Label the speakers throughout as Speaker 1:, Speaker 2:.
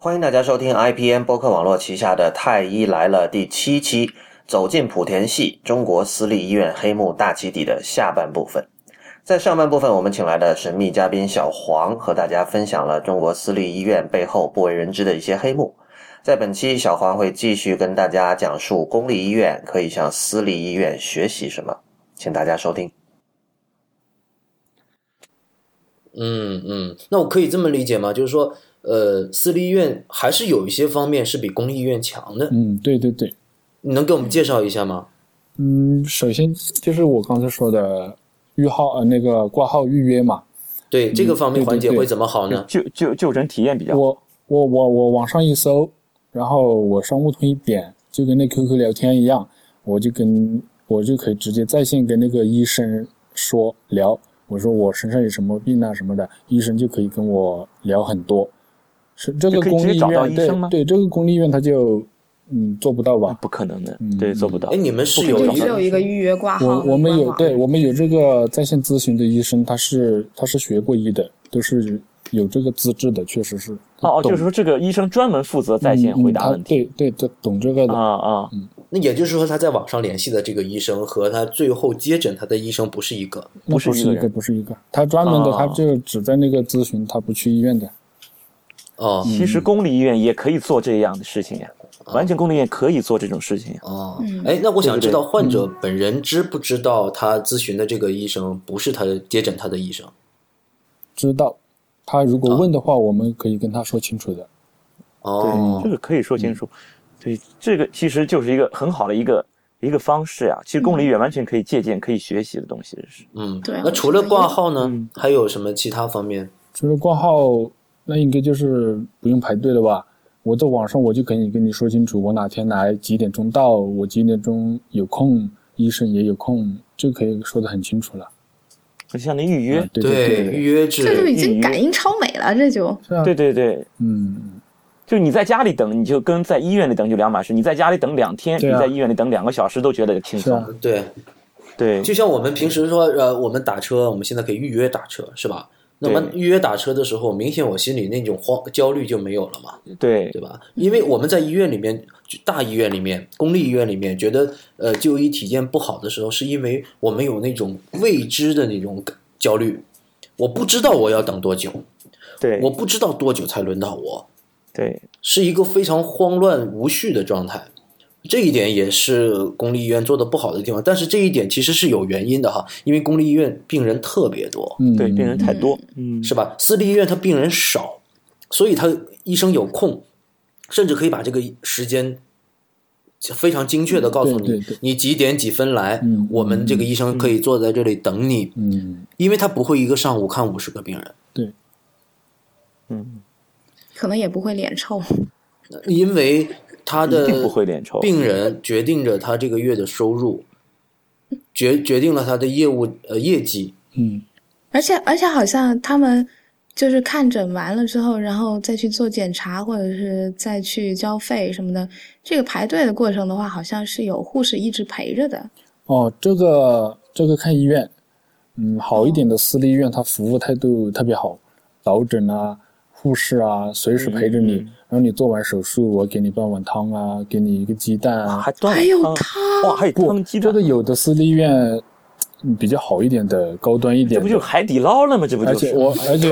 Speaker 1: 欢迎大家收听 IPN 播客网络旗下的《太医来了》第七期，走进莆田系中国私立医院黑幕大起底的下半部分。在上半部分，我们请来的神秘嘉宾小黄和大家分享了中国私立医院背后不为人知的一些黑幕。在本期，小黄会继续跟大家讲述公立医院可以向私立医院学习什么，请大家收听。
Speaker 2: 嗯嗯，那我可以这么理解吗？就是说，呃，私立医院还是有一些方面是比公立医院强的。
Speaker 3: 嗯，对对对，
Speaker 2: 你能给我们介绍一下吗？
Speaker 3: 嗯，首先就是我刚才说的预号呃那个挂号预约嘛，
Speaker 2: 对这个方面环节会怎么好呢？
Speaker 4: 就就就诊体验比较好。
Speaker 3: 我我我我网上一搜，然后我商务通一点，就跟那 QQ 聊天一样，我就跟我就可以直接在线跟那个医生说聊，我说我身上有什么病啊什么的，医生就可以跟我聊很多。是这个公立医院对对，这个公立医院他就嗯做不到吧？
Speaker 4: 不可能的
Speaker 3: 嗯，
Speaker 4: 对，做不到
Speaker 2: 哎，。你们是有
Speaker 5: 有一个预约挂号
Speaker 3: 我我们有对我们有这个在线咨询的医生，他是他是学过医的，都是有这个资质的，确实是。
Speaker 4: 哦哦，就是说这个医生专门负责在线回答问题。
Speaker 3: 嗯嗯他对对，他懂这个的。
Speaker 4: 啊啊，嗯
Speaker 2: 那也就是说，他在网上联系的这个医生和他最后接诊他的医生不是一个。
Speaker 4: 不是一个
Speaker 3: 不是一个，他专门的，
Speaker 4: 哦
Speaker 3: 他就只在那个咨询，他不去医院的。
Speaker 2: 哦
Speaker 4: 其实公立医院也可以做这样的事情呀，完全公立医院可以做这种事情呀。
Speaker 2: 哦
Speaker 5: 嗯，
Speaker 2: 哎，那我想知道患者本人知不知道他咨询的这个医生不是他接诊他的医生？
Speaker 3: 知道，他如果问的话，我们可以跟他说清楚的。
Speaker 2: 哦
Speaker 4: 这，个可以说清楚。对，这个其实就是一个很好的一个一个方式呀。其实公立医院完全可以借鉴、可以学习的东西是。
Speaker 2: 嗯，
Speaker 5: 对
Speaker 2: 那除了挂号呢
Speaker 4: 嗯，
Speaker 2: 还有什么其他方面？
Speaker 3: 除了挂号，那应该就是不用排队了吧？我在网上我就可以跟你说清楚，我哪天来，几点钟到，我几点钟有空，医生也有空，就可以说得很清楚了。
Speaker 4: 就像那预约
Speaker 3: 啊，对
Speaker 2: 对，
Speaker 3: 对
Speaker 2: 预约制
Speaker 5: 这就。已经感应超美了，这就是
Speaker 3: 啊，
Speaker 4: 对对对，
Speaker 3: 嗯，
Speaker 4: 就你在家里等，你就跟在医院里等就两码事。你在家里等两天，
Speaker 3: 啊
Speaker 4: 你在医院里等两个小时都觉得轻松。
Speaker 2: 对，
Speaker 4: 对，
Speaker 2: 就像我们平时说，呃，我们打车，我们现在可以预约打车，是吧？那么预约打车的时候，明显我心里那种慌焦虑就没有了嘛，
Speaker 4: 对
Speaker 2: 对吧？因为我们在医院里面，大医院里面、公立医院里面，觉得呃就医体验不好的时候，是因为我们有那种未知的那种焦虑，我不知道我要等多久，
Speaker 4: 对
Speaker 2: 我不知道多久才轮到我，
Speaker 4: 对
Speaker 2: 是一个非常慌乱无序的状态。这一点也是公立医院做的不好的地方，但是这一点其实是有原因的哈，因为公立医院病人特别多，
Speaker 3: 嗯，
Speaker 4: 对，病人太多，嗯，
Speaker 2: 是吧？私立医院它病人少，所以他医生有空，甚至可以把这个时间非常精确的告诉你，
Speaker 3: 对对。对
Speaker 2: 你几点几分来，
Speaker 3: 嗯
Speaker 2: 我们这个医生可以坐在这里等你，
Speaker 3: 嗯，
Speaker 2: 因为他不会一个上午看五十个病人，
Speaker 3: 对，
Speaker 4: 嗯，
Speaker 5: 可能也不会脸臭。
Speaker 2: 因为他的。病人决定着他这个月的收入，决决定了他的业务呃业绩。
Speaker 3: 嗯，
Speaker 5: 而且而且好像他们就是看诊完了之后，然后再去做检查，或者是再去交费什么的，这个排队的过程的话，好像是有护士一直陪着的。
Speaker 3: 哦，这个这个看医院，嗯，好一点的私立医院，他服务态度特别好，导诊啊、护士啊，随时陪着你，
Speaker 4: 嗯
Speaker 3: 然后你做完手术，我给你半碗汤啊，给你一个鸡蛋啊，
Speaker 4: 还端
Speaker 5: 还有
Speaker 4: 汤。
Speaker 5: 汤。
Speaker 4: 哇，还有
Speaker 3: 不
Speaker 4: 汤鸡蛋。
Speaker 3: 这个，有的私立医院嗯比较好一点的，高端一点这，
Speaker 4: 不就是海底捞了吗？这不
Speaker 3: 而且
Speaker 4: 就是？
Speaker 3: 我而且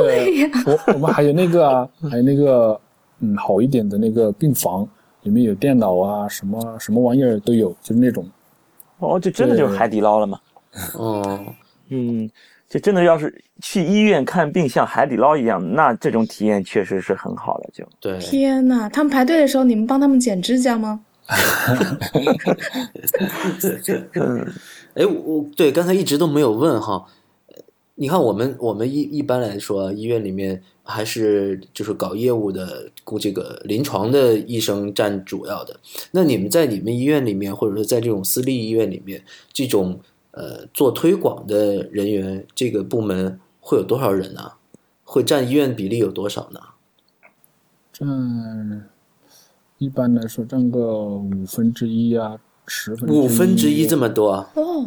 Speaker 3: 我 我们还有那个啊，还有那个嗯好一点的那个病房，里面有电脑啊，什么什么玩意儿都有，就是那种。
Speaker 4: 哦，这真的就是海底捞了吗？
Speaker 2: 哦，
Speaker 4: 嗯，这真的要是去医院看病像海底捞一样，那这种体验确实是很好的。就
Speaker 2: 对，
Speaker 5: 天呐，他们排队的时候，你们帮他们剪指甲吗？
Speaker 2: 哎，我对刚才一直都没有问哈。你看，我们我们一一般来说，医院里面还是就是搞业务的，雇这个临床的医生占主要的。那你们在你们医院里面，或者说在这种私立医院里面，这种呃做推广的人员，这个部门会有多少人呢？会占医院比例有多少呢？
Speaker 3: 占一般来说占个五分之一啊，十分
Speaker 2: 五分之一这么多啊？
Speaker 5: 哦，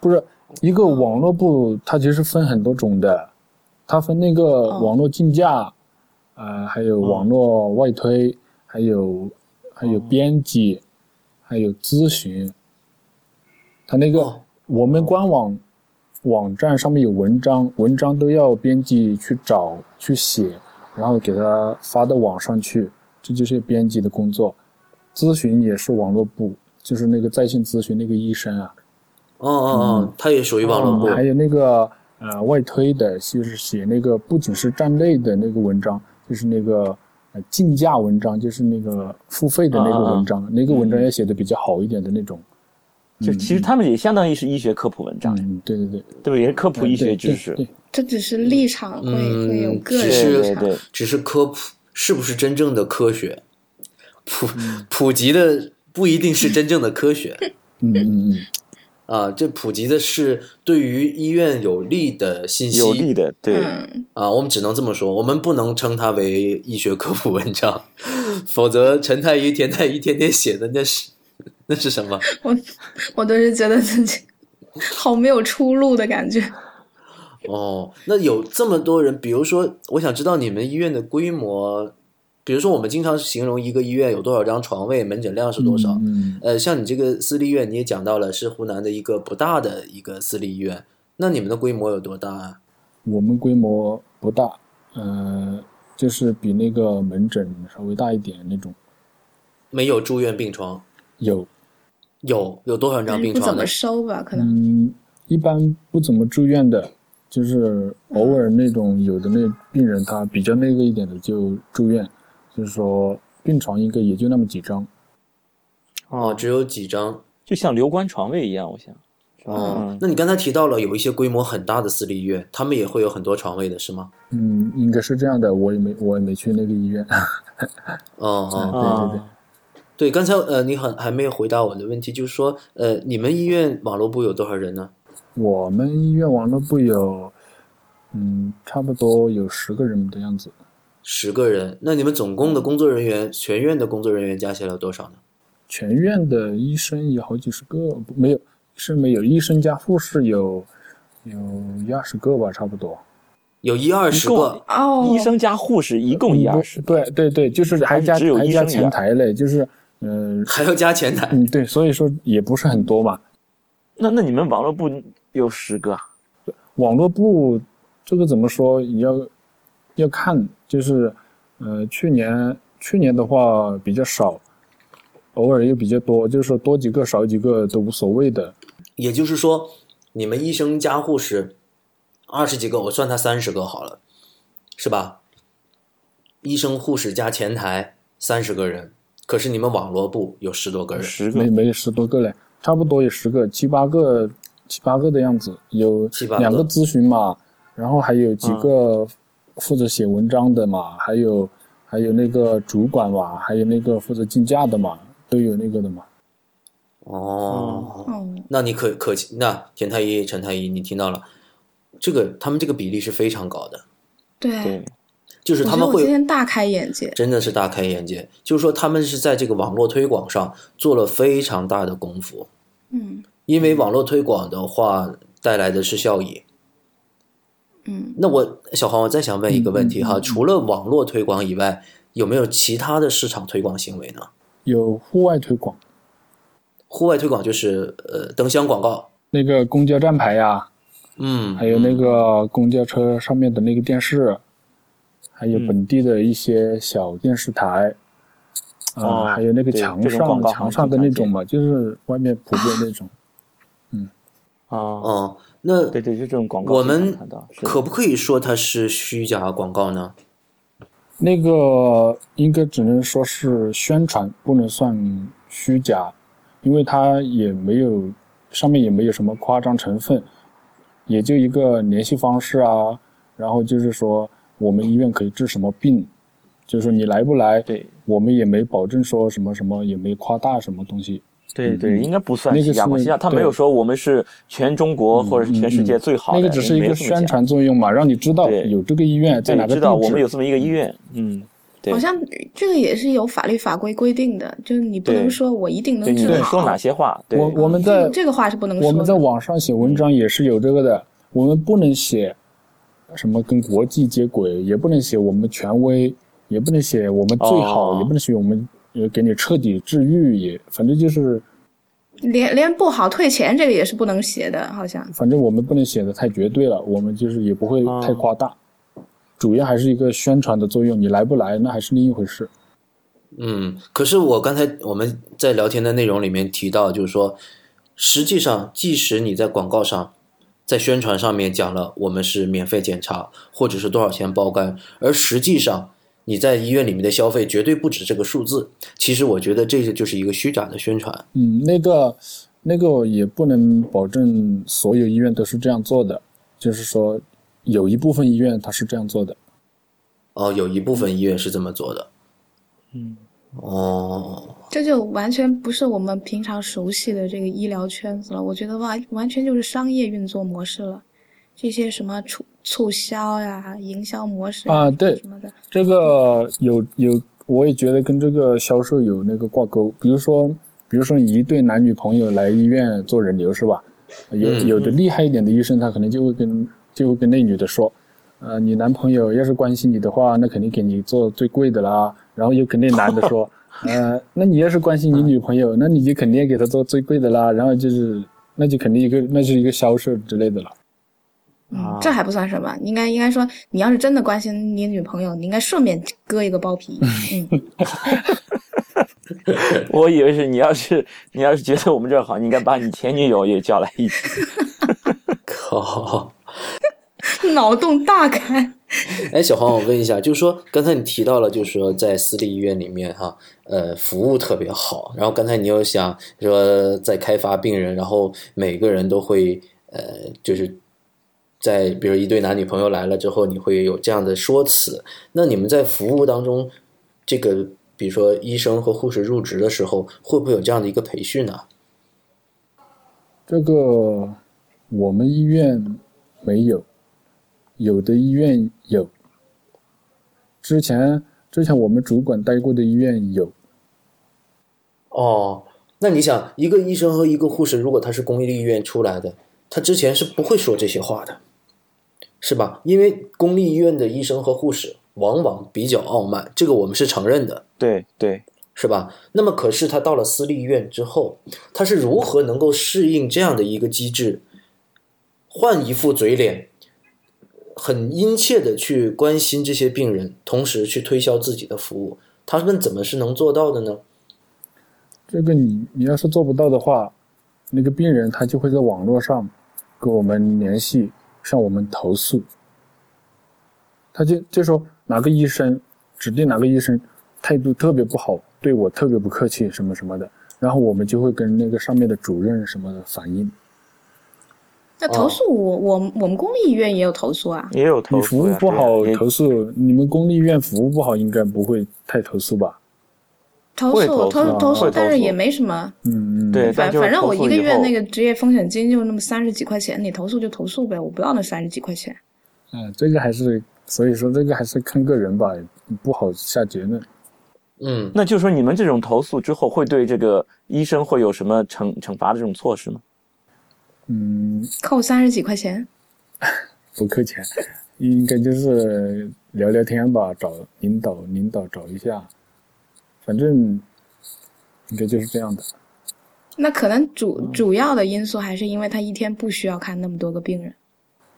Speaker 3: 不是一个网络部，它其实分很多种的，它分那个
Speaker 5: 哦
Speaker 3: 网络竞价，呃，还有网络外推，还有还有编辑，还有咨询。他那个
Speaker 2: 哦
Speaker 3: 我们官网网站上面有文章，文章都要编辑去找去写，然后给他发到网上去，这就是编辑的工作。咨询也是网络部，就是那个在线咨询那个医生啊，
Speaker 2: 哦哦哦，他也属于网络部。
Speaker 3: 还有那个呃外推的，就是写那个不仅是站内的那个文章，就是那个呃竞价文章，就是那个付费的那个文章，那个文章要写的比较好一点的那种。
Speaker 4: 就其实他们也相当于是医学科普文章，
Speaker 3: 嗯，对对对，
Speaker 4: 对吧？也是科普医学知识。
Speaker 5: 这只是立场会、
Speaker 2: 嗯
Speaker 5: 会有个
Speaker 2: 只
Speaker 5: 人
Speaker 2: 是
Speaker 5: 立场。
Speaker 2: 只是科普，是不是真正的科学？普 普及的不一定是真正的科学
Speaker 3: 嗯嗯嗯，
Speaker 2: 啊，这普及的是对于医院有利的信息。
Speaker 4: 有利的，对，
Speaker 5: 嗯，
Speaker 2: 啊，我们只能这么说，我们不能称它为医学科普文章，否则陈太医、田太医天天写的那是那是什么？
Speaker 5: 我我都是觉得自己好没有出路的感觉。
Speaker 2: 哦，那有这么多人，比如说，我想知道你们医院的规模，比如说我们经常形容一个医院有多少张床位，门诊量是多少。
Speaker 3: 嗯，
Speaker 2: 呃，像你这个私立医院，你也讲到了是湖南的一个不大的一个私立医院，那你们的规模有多大啊？
Speaker 3: 我们规模不大，呃，就是比那个门诊稍微大一点那种。
Speaker 2: 没有住院病床，
Speaker 3: 有，
Speaker 2: 有有多少张病床
Speaker 5: 不怎么？收吧，可能。
Speaker 3: 嗯，一般不怎么住院的，就是偶尔那种有的那病人他比较那个一点的就住院，就是说病床应该也就那么几张。
Speaker 2: 哦，只有几张。
Speaker 4: 就像留观床位一样，我想。
Speaker 2: 哦
Speaker 4: 嗯，
Speaker 2: 那你刚才提到了有一些规模很大的私立医院，他们也会有很多床位的是吗？
Speaker 3: 嗯，应该是这样的，我也没我也没去那个医院。
Speaker 2: 哦 哦，
Speaker 3: 对对对
Speaker 4: 啊，
Speaker 2: 对，刚才呃，你很还没有回答我的问题，就是说，呃，你们医院网络部有多少人呢？
Speaker 3: 我们医院网络部有，嗯，差不多有十个人的样子。
Speaker 2: 十个人。那你们总共的工作人员，全院的工作人员加起来有多少呢？
Speaker 3: 全院的医生有好几十个，没有是没有，医生加护士有有一二十个吧，差不多。
Speaker 2: 有一二十个。
Speaker 5: 哦，
Speaker 4: 医生加护士一共一
Speaker 3: 嗯
Speaker 4: 二十，
Speaker 3: 对对对，就是还加
Speaker 4: 还只有一二
Speaker 3: 前台嘞，就是嗯、
Speaker 2: 还要加前台，
Speaker 3: 嗯对，所以说也不是很多嘛。
Speaker 4: 那那你们网络部有十个啊？
Speaker 3: 网络部这个怎么说也要要看，就是呃去年去年的话比较少，偶尔又比较多，就是说多几个少几个都无所谓的。
Speaker 2: 也就是说，你们医生加护士二十几个，我算他三十个好了，是吧？医生、护士加前台三十个人，可是你们网络部有十多个人，
Speaker 4: 十个。
Speaker 3: 没没十多个嘞，差不多有十个、七八个、七八个的样子，有
Speaker 2: 七八个。
Speaker 3: 两个咨询嘛，然后还有几个负责写文章的嘛，还有还有那个主管嘛，还有那个负责竞价的嘛，都有那个的嘛。
Speaker 2: 哦，
Speaker 5: 哦，
Speaker 2: 那你可可那田太医、陈太医，你听到了，这个他们这个比例是非常高的，
Speaker 5: 对，
Speaker 4: 对，
Speaker 2: 就是他们会今
Speaker 5: 天大开眼界。
Speaker 2: 真的是大开眼界，就是说他们是在这个网络推广上做了非常大的功夫，
Speaker 5: 嗯
Speaker 2: 因为网络推广的话带来的是效益。
Speaker 5: 嗯，
Speaker 2: 那我小黄，我再想问一个问题哈，除了网络推广以外，有没有其他的市场推广行为呢？
Speaker 3: 有户外推广，
Speaker 2: 户外推广就是呃灯箱广告，
Speaker 3: 那个公交站牌呀、
Speaker 2: 嗯，
Speaker 3: 还有那个公交车上面的那个电视，还有
Speaker 4: 嗯
Speaker 3: 本地的一些小电视台，啊、
Speaker 4: 哦
Speaker 3: 还有那个墙上墙上的那种嘛，就是外面普遍那种。
Speaker 4: 嗯啊，
Speaker 2: 哦，那
Speaker 4: 对对，就这种广告经
Speaker 2: 我们可不可以说它是虚假广告呢？
Speaker 3: 那个应该只能说是宣传，不能算虚假，因为它也没有上面也没有什么夸张成分，也就一个联系方式啊，然后就是说我们医院可以治什么病，就是说你来不来，
Speaker 4: 对
Speaker 3: 我们也没保证说什么什么，也没夸大什么东西。
Speaker 4: 对对，应该不算
Speaker 3: 那个
Speaker 4: 虚假广告，
Speaker 3: 是
Speaker 4: 虚假他没有说我们是全中国或者是全世界最好的，
Speaker 3: 那个只是一个宣传作用嘛，让你知道有这个医院在哪
Speaker 4: 对，
Speaker 3: 个地
Speaker 4: 知道我们有。这么一个医院，嗯，对
Speaker 5: 好像这个也是有法律法规规定的，就是你不能说我一定，能治好。
Speaker 4: 说哪些话？对，
Speaker 3: 我我们
Speaker 5: 这个
Speaker 3: 在
Speaker 5: 这个话是不能。
Speaker 3: 我们在网上写文章也是有这个的，我们不能写什么跟国际接轨，也不能写我们权威，也不能写我们最好，
Speaker 4: 哦
Speaker 3: 也不能写我们呃给你彻底治愈，也反正就是
Speaker 5: 连连不好退钱这个也是不能写的，好像。
Speaker 3: 反正我们不能写的太绝对了，我们就是也不会
Speaker 4: 哦
Speaker 3: 太夸大，主要还是一个宣传的作用，你来不来那还是另一回事。
Speaker 2: 嗯，可是我刚才我们在聊天的内容里面提到，就是说，实际上即使你在广告上、在宣传上面讲了我们是免费检查，或者是多少钱包干，而实际上你在医院里面的消费绝对不止这个数字。其实我觉得这个就是一个虚假的宣传。
Speaker 3: 嗯，那个那个也不能保证所有医院都是这样做的，就是说有一部分医院它是这样做的。
Speaker 2: 哦，有一部分医院是这么做的。
Speaker 4: 嗯，
Speaker 2: 哦，
Speaker 5: 这就完全不是我们平常熟悉的这个医疗圈子了。我觉得完完全就是商业运作模式了，这些什么促促销呀、营销模式
Speaker 3: 啊对
Speaker 5: 什么的，
Speaker 3: 这个有有，我也觉得跟这个销售有那个挂钩。比如说，比如说一对男女朋友来医院做人流是吧？有
Speaker 2: 嗯
Speaker 3: 有的厉害一点的医生，他可能就会跟就会跟那女的说，呃，你男朋友要是关心你的话，那肯定给你做最贵的啦。然后又肯定男的说，呃，那你要是关心你女朋友，那你就肯定给她做最贵的啦。然后就是，那就肯定一个那是一个销售之类的了。
Speaker 5: 嗯，这还不算什么。应该应该说，你要是真的关心你女朋友，你应该顺便割一个包皮。嗯，
Speaker 4: 我以为是你要是你要是觉得我们这儿好，你应该把你前女友也叫来一起。
Speaker 2: 靠！
Speaker 5: 脑洞大开。
Speaker 2: 哎，小黄，我问一下，就是说刚才你提到了，就是说在私立医院里面哈，呃，服务特别好。然后刚才你又想说在开发病人，然后每个人都会呃，就是在比如一对男女朋友来了之后，你会有这样的说辞。那你们在服务当中，这个比如说医生和护士入职的时候，会不会有这样的一个培训呢？
Speaker 3: 这个我们医院没有，有的医院有。之前之前我们主管待过的医院有，
Speaker 2: 哦，那你想，一个医生和一个护士，如果他是公立医院出来的，他之前是不会说这些话的，是吧？因为公立医院的医生和护士往往比较傲慢，这个我们是承认的，
Speaker 4: 对对，
Speaker 2: 是吧？那么，可是他到了私立医院之后，他是如何能够适应这样的一个机制，换一副嘴脸，很殷切的去关心这些病人，同时去推销自己的服务？他们怎么是能做到的呢？
Speaker 3: 这个你你要是做不到的话，那个病人他就会在网络上跟我们联系，向我们投诉。他就就说哪个医生指定哪个医生态度特别不好，对我特别不客气什么什么的，然后我们就会跟那个上面的主任什么的反映。
Speaker 5: 那投诉我我我们公立医院也有投诉啊。
Speaker 4: 也有投
Speaker 3: 你服务不好投诉，你们公立医院服务不好应该不会太投诉吧？
Speaker 5: 投诉
Speaker 4: 投诉
Speaker 5: 投投
Speaker 4: 诉
Speaker 5: 但是也没什么。
Speaker 3: 嗯，嗯
Speaker 4: 对，
Speaker 5: 反反正我一个月那个职业风险金就那么三十几块钱，你投诉就投诉呗，我不要那三十几块钱。
Speaker 3: 嗯，这个还是所以说这个还是看个人吧，不好下结论。
Speaker 2: 嗯，
Speaker 4: 那就说你们这种投诉之后，会对这个医生会有什么惩惩罚的这种措施吗？
Speaker 3: 嗯，
Speaker 5: 扣三十几块钱，
Speaker 3: 不扣钱，应该就是聊聊天吧，找领导领导找一下，反正应该就是这样的。
Speaker 5: 那可能主主要的因素还是因为他一天不需要看那么多个病人。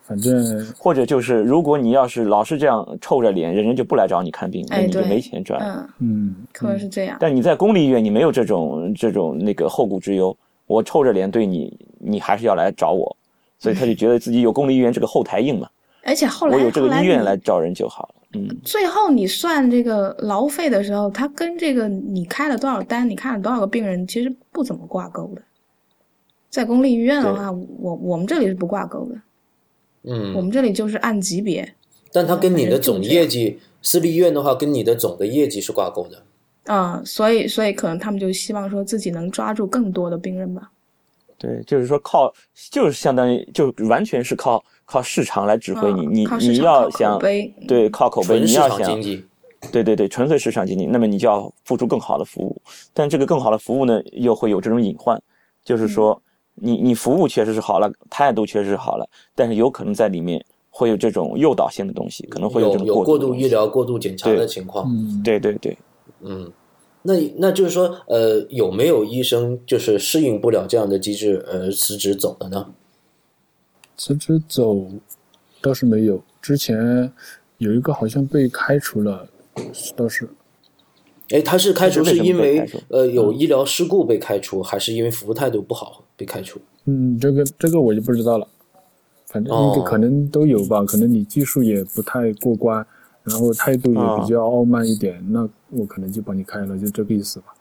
Speaker 3: 反正
Speaker 4: 或者就是，如果你要是老是这样臭着脸，人家就不来找你看病，那
Speaker 5: 哎，
Speaker 4: 你就，没钱赚。
Speaker 5: 嗯，
Speaker 3: 嗯，
Speaker 5: 可能是这样。
Speaker 4: 但你在公立医院，你没有这种这种那个后顾之忧。我臭着脸对你，你还是要来找我，所以他就觉得自己有公立医院这个后台硬嘛。
Speaker 5: 而且后来
Speaker 4: 我有这个医院来找人就好了。嗯，
Speaker 5: 最后你算这个劳费的时候，他跟这个你开了多少单，你看了多少个病人，其实不怎么挂钩的。在公立医院的话，我我们这里是不挂钩的，嗯我
Speaker 2: 嗯，
Speaker 5: 们这里就是按级别。
Speaker 2: 但它跟你的总业绩，私立医院的话，跟你的总的业绩是挂钩的。
Speaker 5: 嗯，所以所以可能他们就希望说自己能抓住更多的病人吧。
Speaker 4: 对，就是说靠，就是相当于就完全是靠靠市场来指挥你，
Speaker 5: 嗯
Speaker 4: 你你要想
Speaker 5: 碑
Speaker 4: 对靠口碑，你要想
Speaker 2: 场经济，
Speaker 4: 对对对，纯粹市场经济，那么你就要付出更好的服务，但这个更好的服务呢，又会有这种隐患，就是说，你你服务确实是好了，态度确实是好了，但是有可能在里面会有这种诱导性的东西，可能会
Speaker 2: 有
Speaker 4: 这种
Speaker 2: 有过度
Speaker 4: 过的东西
Speaker 2: 医疗、过度检查的情况。
Speaker 3: 嗯，
Speaker 4: 对对对，
Speaker 2: 嗯，那那就是说，呃，有没有医生就是适应不了这样的机制而辞职走的呢？
Speaker 3: 辞职走倒是没有，之前有一个好像被开除了，倒是
Speaker 2: 哎，他是开除是因为呃有医疗事故被开除，还是因为服务态度不好被开除？
Speaker 3: 嗯，这个这个我就不知道了，反正可能都有吧，可能你技术也不太过关，然后态度也比较傲慢一点，那我可能就把你开了，就这个意思吧。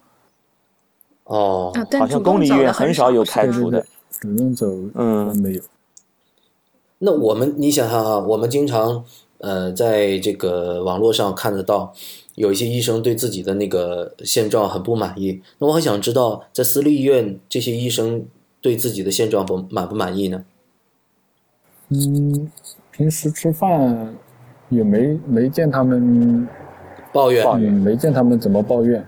Speaker 2: 哦，
Speaker 5: 啊，
Speaker 4: 好像公立医院
Speaker 5: 很
Speaker 4: 很少有开除的
Speaker 3: 主动走
Speaker 4: 嗯
Speaker 3: 没有。
Speaker 2: 那我们你想想哈，我们经常呃在这个网络上看得到，有一些医生对自己的那个现状很不满意。那我很想知道，在私立医院这些医生对自己的现状不满不满意呢？
Speaker 3: 嗯，平时吃饭也没没见他们，
Speaker 2: 抱怨
Speaker 3: 抱怨，没见他们怎么抱怨。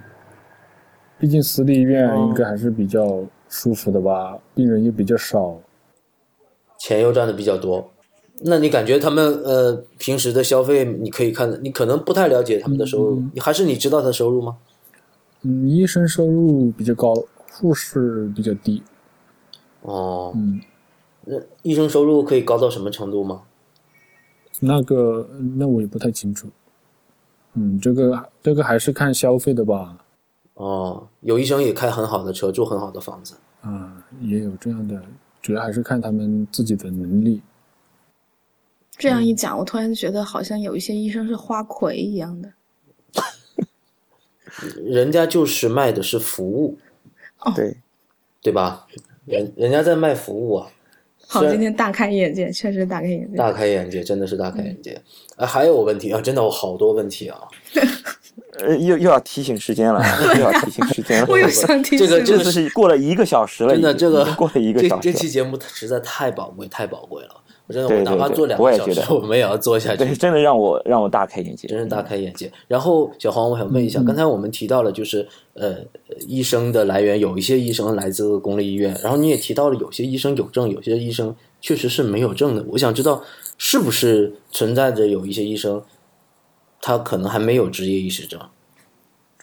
Speaker 3: 毕竟私立医院
Speaker 4: 哦
Speaker 3: 应该还是比较舒服的吧，病人也比较少。
Speaker 2: 钱又赚的比较多。那你感觉他们呃平时的消费，你可以看，你可能不太了解他们的收入，还是你知道他收入吗？
Speaker 3: 嗯，医生收入比较高，护士比较低。
Speaker 2: 哦，
Speaker 3: 嗯，
Speaker 2: 那医生收入可以高到什么程度吗？
Speaker 3: 那个那我也不太清楚。嗯，这个这个还是看消费的吧。
Speaker 2: 哦，有医生也开很好的车，住很好的房子。
Speaker 3: 嗯，也有这样的，主要还是看他们自己的能力。
Speaker 5: 这样一讲，我突然觉得好像有一些医生是花魁一样的。
Speaker 2: 人家就是卖的是服务，哦
Speaker 4: 对，
Speaker 2: 对吧？人人家在卖服务啊，
Speaker 5: 好，今天大开眼界，确实大开眼界。
Speaker 2: 大开眼界，真的是大开眼界。啊，还有问题啊，真的我好多问题啊。
Speaker 4: 呃，又又要提醒时间了，又要提醒时间了。
Speaker 5: 我有想提醒
Speaker 4: 这
Speaker 2: 这个这个
Speaker 4: 次是过了一个小时了，
Speaker 2: 真的，这个
Speaker 4: 过了一个小时了。
Speaker 2: 这期节目实在太宝贵，太宝贵了。我真的，
Speaker 4: 对对对
Speaker 2: 我哪怕做两个小时，我们也要做下去
Speaker 4: 对，。真的让我让我大开眼界。
Speaker 2: 真是大开眼界。然后，小黄，我想问一下，刚才我们提到了，就是呃，医生的来源，有一些医生来自公立医院，然后你也提到了有些医生有证，有些医生确实是没有证的。我想知道，是不是存在着有一些医生，他可能还没有执业医师证？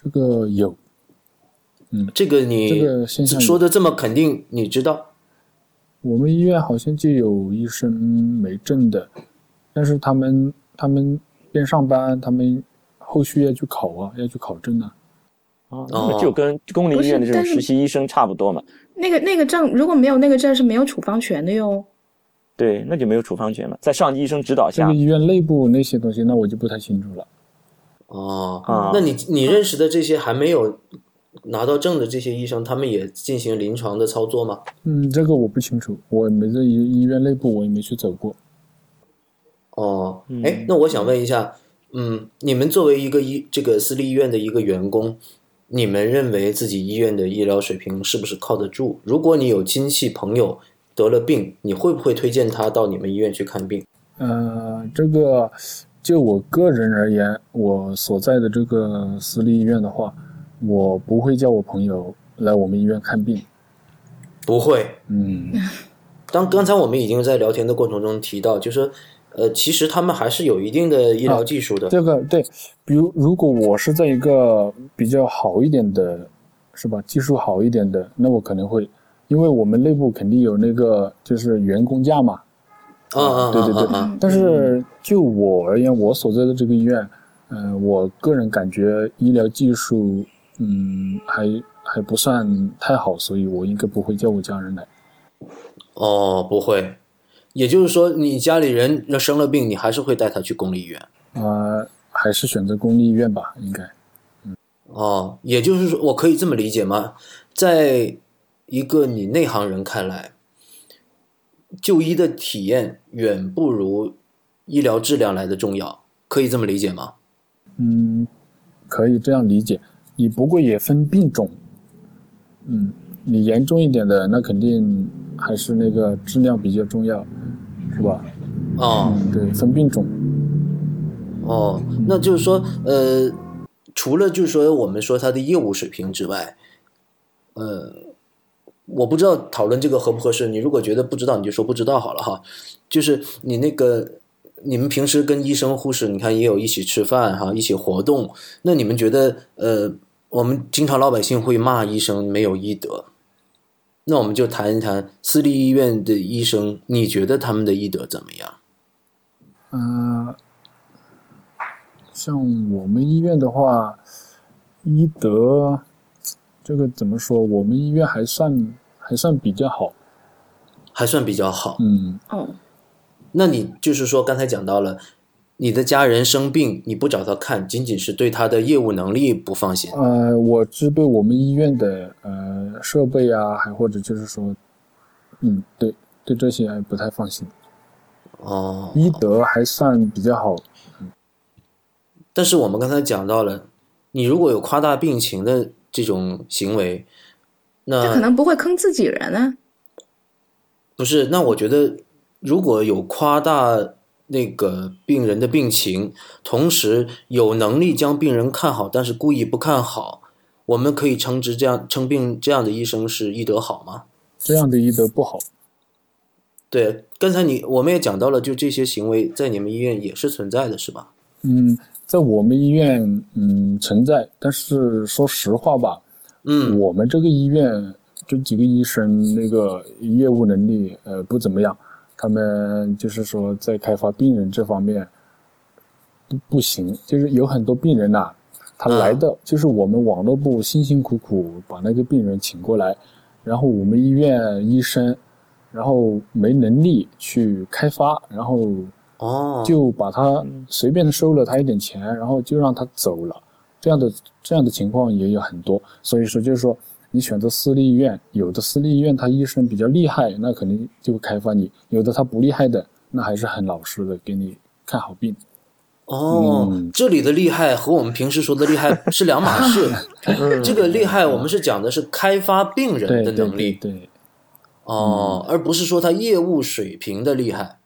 Speaker 3: 这个有，
Speaker 2: 嗯
Speaker 3: 这个你
Speaker 2: 说的这么肯定，你知道？
Speaker 3: 我们医院好像就有医生没证的，但是他们他们边上班，他们后续要去考啊，要去考证啊。
Speaker 4: 啊，那么就跟公立医院的这种实习医生差不多嘛。
Speaker 5: 那个那个证，如果没有那个证是没有处方权的哟。
Speaker 4: 对，那就没有处方权了，在上级医生指导下
Speaker 3: 这个，医院内部那些东西，那我就不太清楚了。
Speaker 2: 哦，
Speaker 4: 啊
Speaker 2: 那你你认识的这些还没有拿到证的这些医生，他们也进行临床的操作吗？
Speaker 3: 嗯，这个我不清楚，我没在医医院内部，我也没去走过。
Speaker 2: 哦，
Speaker 4: 嗯
Speaker 2: 哎，那我想问一下，嗯，你们作为一个医这个私立医院的一个员工，你们认为自己医院的医疗水平是不是靠得住？如果你有亲戚朋友得了病，你会不会推荐他到你们医院去看病？
Speaker 3: 呃，这个就我个人而言，我所在的这个私立医院的话，我不会叫我朋友来我们医院看病。
Speaker 2: 不会。
Speaker 3: 嗯，
Speaker 2: 当刚才我们已经在聊天的过程中提到，就是呃，其实他们还是有一定的医疗技术的。
Speaker 3: 这个对，比如如果我是在一个比较好一点的，是吧？技术好一点的，那我可能会，因为我们内部肯定有那个就是员工价嘛。
Speaker 2: 啊啊
Speaker 3: 对对对
Speaker 2: 啊啊啊！
Speaker 3: 但是就我而言，我所在的这个医院，嗯、我个人感觉医疗技术，嗯，还还不算太好，所以我应该不会叫我家人来。
Speaker 2: 哦，不会。也就是说，你家里人要生了病，你还是会带他去公立医院。
Speaker 3: 啊、还是选择公立医院吧，应该。
Speaker 2: 哦，也就是说，我可以这么理解吗？在一个你内行人看来，就医的体验远不如医疗质量来的重要，可以这么理解吗？
Speaker 3: 嗯，可以这样理解。你不过也分病种，嗯，你严重一点的，那肯定还是那个质量比较重要，是吧？
Speaker 2: 哦
Speaker 3: 嗯，对，分病种。
Speaker 2: 哦，那就是说，呃，除了就是说我们说他的业务水平之外，呃，我不知道讨论这个合不合适。你如果觉得不知道，你就说不知道好了哈。就是你那个你们平时跟医生、护士，你看也有一起吃饭哈，一起活动。那你们觉得，呃，我们经常老百姓会骂医生没有医德，那我们就谈一谈私立医院的医生，你觉得他们的医德怎么样？
Speaker 3: 嗯、像我们医院的话，医德这个怎么说？我们医院还算还算比较好。
Speaker 2: 还算比较好。
Speaker 3: 嗯，
Speaker 5: 哦，
Speaker 2: 那你就是说，刚才讲到了，你的家人生病，你不找他看，仅仅是对他的业务能力不放心。
Speaker 3: 呃，我是对我们医院的呃设备啊，还或者就是说，嗯，对对这些还不太放心。
Speaker 2: 哦，
Speaker 3: 医德还算比较好。
Speaker 2: 但是我们刚才讲到了，你如果有夸大病情的这种行为，那
Speaker 5: 这可能不会坑自己人啊。
Speaker 2: 不是，那我觉得如果有夸大那个病人的病情，同时有能力将病人看好，但是故意不看好，我们可以称之这样称病这样的医生是医德好吗？
Speaker 3: 这样的医德不好。
Speaker 2: 对，刚才你我们也讲到了，就这些行为在你们医院也是存在的，是吧？
Speaker 3: 嗯，在我们医院嗯存在，但是说实话吧，
Speaker 2: 嗯，
Speaker 3: 我们这个医院这几个医生那个业务能力呃不怎么样，他们就是说在开发病人这方面不不行，就是有很多病人呐、他来的、就是我们网络部辛辛苦苦把那个病人请过来，然后我们医院医生然后没能力去开发，然后
Speaker 2: 哦，
Speaker 3: 就把他随便收了他一点钱，然后就让他走了。这样的这样的情况也有很多，所以说就是说，你选择私立医院，有的私立医院他医生比较厉害，那肯定就会开发你；有的他不厉害的，那还是很老实的给你看好病。
Speaker 2: 哦，
Speaker 3: 嗯
Speaker 2: 这里的厉害和我们平时说的厉害是两码事。这个厉害，我们是讲的是开发病人的能力
Speaker 3: 对对，
Speaker 2: 哦，而不是说他业务水平的厉害。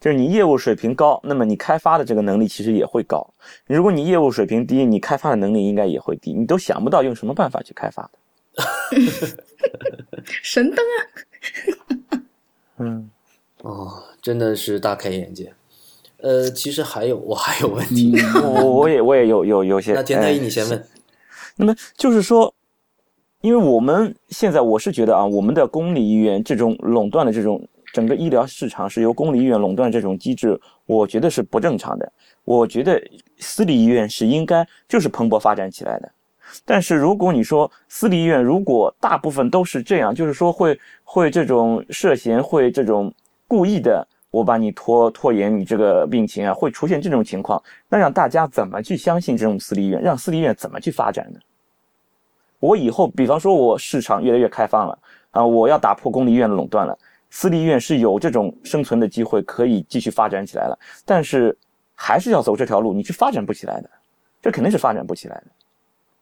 Speaker 4: 就是你业务水平高，那么你开发的这个能力其实也会高。如果你业务水平低，你开发的能力应该也会低，你都想不到用什么办法去开发的。
Speaker 5: 神灯啊！
Speaker 4: 嗯，
Speaker 2: 哦，真的是大开眼界。呃，其实还有我还有问题，
Speaker 3: 嗯
Speaker 4: 我我也 我也有有有些。
Speaker 2: 那田太医
Speaker 4: 哎
Speaker 2: 你先问。
Speaker 4: 那么就是说，因为我们现在我是觉得啊，我们的公立医院这种垄断的这种整个医疗市场是由公立医院垄断这种机制，我觉得是不正常的。我觉得私立医院是应该就是蓬勃发展起来的。但是如果你说私立医院如果大部分都是这样，就是说会会这种涉嫌会这种故意的。我把你拖拖延你这个病情啊，会出现这种情况，那让大家怎么去相信这种私立医院？让私立医院怎么去发展呢？我以后，比方说，我市场越来越开放了啊，我要打破公立医院的垄断了，私立医院是有这种生存的机会，可以继续发展起来了。但是还是要走这条路，你是发展不起来的，这肯定是发展不起来的。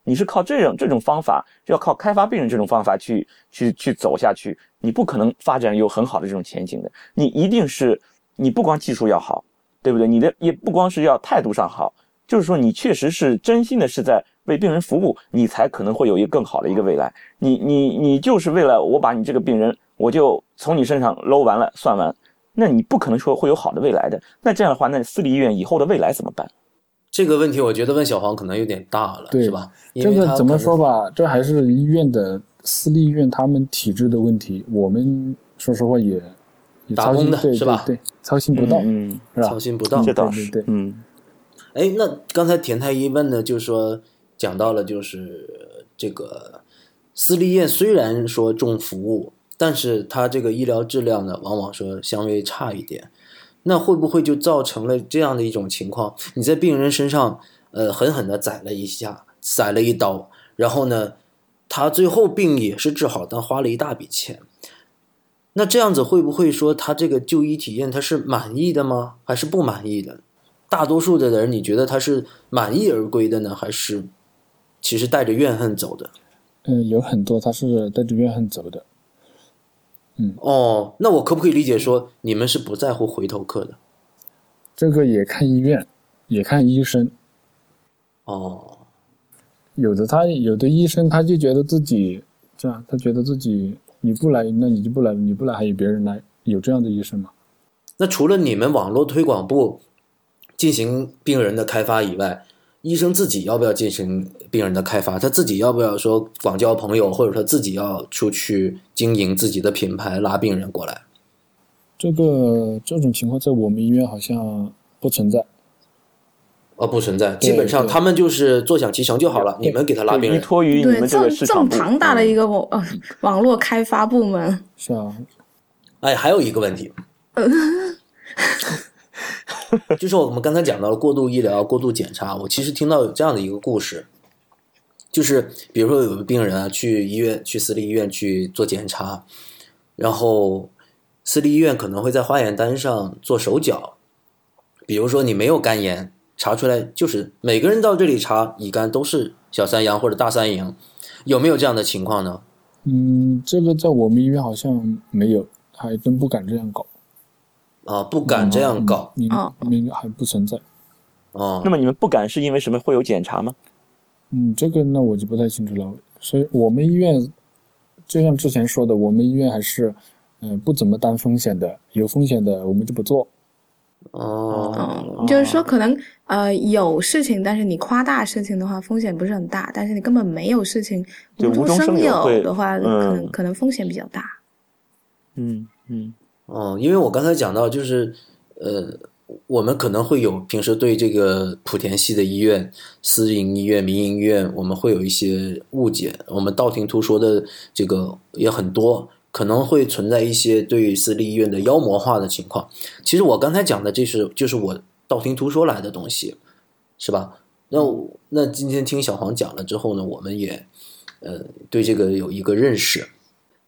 Speaker 4: 你是靠这种这种方法，要靠开发病人这种方法去去去走下去，你不可能发展有很好的这种前景的。你一定是你不光技术要好，对不对？你的也不光是要态度上好，就是说你确实是真心的是在为病人服务，你才可能会有一个更好的一个未来。你你你就是为了我把你这个病人，我就从你身上搂完了算完，那你不可能说会有好的未来的。那这样的话，那私立医院以后的未来怎么办？
Speaker 2: 这个问题，我觉得问小黄可能有点大了，
Speaker 3: 对
Speaker 2: 是吧？因
Speaker 3: 这个怎么说吧，这还是医院的私立医院他们体制的问题，我们说实话也也
Speaker 2: 打工的是吧
Speaker 3: 对对，操心不到，
Speaker 4: 嗯，
Speaker 3: 是吧
Speaker 2: 操？心不到。
Speaker 4: 这倒是，
Speaker 3: 对
Speaker 4: 嗯
Speaker 2: 哎，那刚才田太医问的，就是说讲到了，就是这个私立医院虽然说重服务，但是它这个医疗质量呢，往往说相对差一点。那会不会就造成了这样的一种情况？你在病人身上，呃，狠狠的宰了一下，宰了一刀，然后呢，他最后病也是治好，但花了一大笔钱。那这样子会不会说他这个就医体验他是满意的吗？还是不满意的？大多数的人，你觉得他是满意而归的呢，还是其实带着怨恨走的？
Speaker 3: 嗯，有很多他是带着怨恨走的，
Speaker 2: 哦，那我可不可以理解说，你们是不在乎回头客的？
Speaker 3: 这个也看医院，也看医生。
Speaker 2: 哦，
Speaker 3: 有的他有的医生他就觉得自己这样，他觉得自己你不来，那你就不来，你不来还有别人来，有这样的医生吗？
Speaker 2: 那除了你们网络推广部进行病人的开发以外，医生自己要不要进行病人的开发？他自己要不要说广交朋友，或者说自己要出去经营自己的品牌，拉病人过来？
Speaker 3: 这个这种情况在我们医院好像不存在。
Speaker 2: 哦，不存在，基本上他们就是坐享其成就好了，你们给他拉病
Speaker 4: 人依
Speaker 2: 人。
Speaker 4: 托于你
Speaker 5: 对，
Speaker 4: 们这
Speaker 5: 这么这么
Speaker 4: 个市场部
Speaker 5: 庞大的一个网、呃、网络开发部门，
Speaker 3: 是啊，
Speaker 2: 哎，还有一个问题，就是我们刚才讲到了过度医疗、过度检查。我其实听到有这样的一个故事，就是比如说有个病人啊，去医院、去私立医院去做检查，然后私立医院可能会在化验单上做手脚，比如说你没有肝炎，查出来就是每个人到这里查乙肝都是小三阳或者大三阳，有没有这样的情况呢？
Speaker 3: 嗯，这个在我们医院好像没有，还真不敢这样搞。
Speaker 2: 啊，不敢这样搞
Speaker 3: 你
Speaker 5: 哦
Speaker 3: 你还不存在。
Speaker 2: 哦
Speaker 4: 那。么你们不敢是因为什么会有检查吗？
Speaker 3: 嗯，这个那我就不太清楚了。所以我们医院，就像之前说的，我们医院还是，嗯、不怎么担风险的，有风险的我们就不做。
Speaker 2: 哦，
Speaker 5: 嗯，就是说可能呃有事情，但是你夸大事情的话，风险不是很大；但是你根本没有事情，
Speaker 4: 就无中
Speaker 5: 生
Speaker 4: 生有
Speaker 5: 的话，可
Speaker 4: 嗯
Speaker 5: 能可能风险比较大。
Speaker 4: 嗯嗯
Speaker 2: 哦，因为我刚才讲到，就是呃，我们可能会有平时对这个莆田系的医院、私营医院、民营医院，我们会有一些误解。我们道听途说的这个也很多，可能会存在一些对私立医院的妖魔化的情况。其实我刚才讲的，这是就是我道听途说来的东西，是吧？那那今天听小黄讲了之后呢，我们也呃对这个有一个认识。